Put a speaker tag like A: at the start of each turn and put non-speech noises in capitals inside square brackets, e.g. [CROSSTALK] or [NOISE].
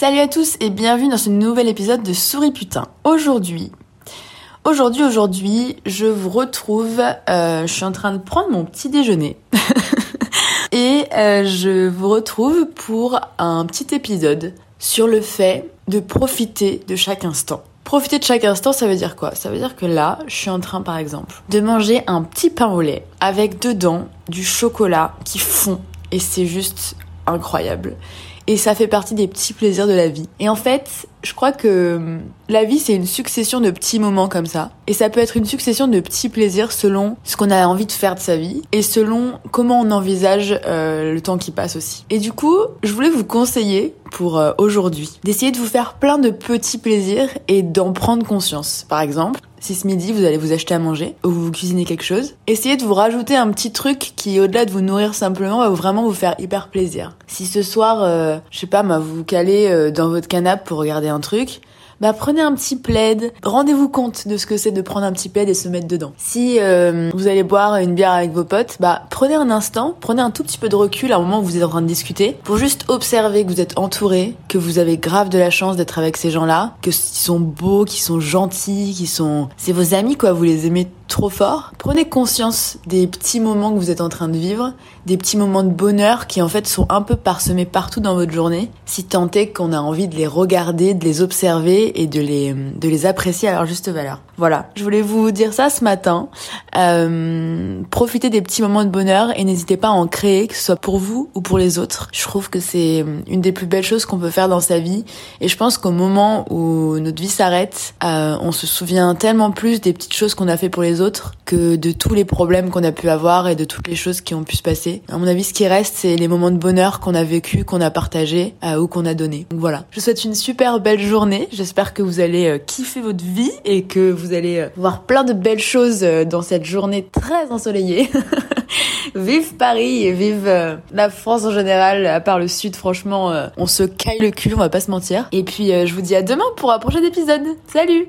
A: Salut à tous et bienvenue dans ce nouvel épisode de Souris Putain. Aujourd'hui, aujourd'hui, aujourd'hui, je vous retrouve, euh, je suis en train de prendre mon petit déjeuner. [LAUGHS] et euh, je vous retrouve pour un petit épisode sur le fait de profiter de chaque instant. Profiter de chaque instant, ça veut dire quoi? Ça veut dire que là, je suis en train, par exemple, de manger un petit pain au lait avec dedans du chocolat qui fond et c'est juste incroyable et ça fait partie des petits plaisirs de la vie. Et en fait, je crois que hum, la vie, c'est une succession de petits moments comme ça. Et ça peut être une succession de petits plaisirs selon ce qu'on a envie de faire de sa vie et selon comment on envisage euh, le temps qui passe aussi. Et du coup, je voulais vous conseiller pour euh, aujourd'hui d'essayer de vous faire plein de petits plaisirs et d'en prendre conscience. Par exemple, si ce midi vous allez vous acheter à manger ou vous cuisinez quelque chose, essayez de vous rajouter un petit truc qui, au-delà de vous nourrir simplement, va vraiment vous faire hyper plaisir. Si ce soir, euh, je sais pas, vous vous calez dans votre canapé pour regarder un truc, bah prenez un petit plaid, rendez-vous compte de ce que c'est de prendre un petit plaid et se mettre dedans. Si euh, vous allez boire une bière avec vos potes, bah prenez un instant, prenez un tout petit peu de recul à un moment où vous êtes en train de discuter, pour juste observer que vous êtes entouré, que vous avez grave de la chance d'être avec ces gens-là, que sont beaux, qui sont gentils, qui sont... C'est vos amis quoi, vous les aimez trop fort. Prenez conscience des petits moments que vous êtes en train de vivre, des petits moments de bonheur qui en fait sont un peu parsemés partout dans votre journée, si tant est qu'on a envie de les regarder, de les observer et de les, de les apprécier à leur juste valeur. Voilà, je voulais vous dire ça ce matin. Euh, profitez des petits moments de bonheur et n'hésitez pas à en créer, que ce soit pour vous ou pour les autres. Je trouve que c'est une des plus belles choses qu'on peut faire dans sa vie et je pense qu'au moment où notre vie s'arrête, euh, on se souvient tellement plus des petites choses qu'on a fait pour les que de tous les problèmes qu'on a pu avoir et de toutes les choses qui ont pu se passer. À mon avis, ce qui reste, c'est les moments de bonheur qu'on a vécu, qu'on a partagé euh, ou qu'on a donné. Donc voilà. Je vous souhaite une super belle journée. J'espère que vous allez euh, kiffer votre vie et que vous allez euh, voir plein de belles choses dans cette journée très ensoleillée. [LAUGHS] vive Paris et vive la France en général, à part le sud, franchement, on se caille le cul, on va pas se mentir. Et puis, je vous dis à demain pour un prochain épisode. Salut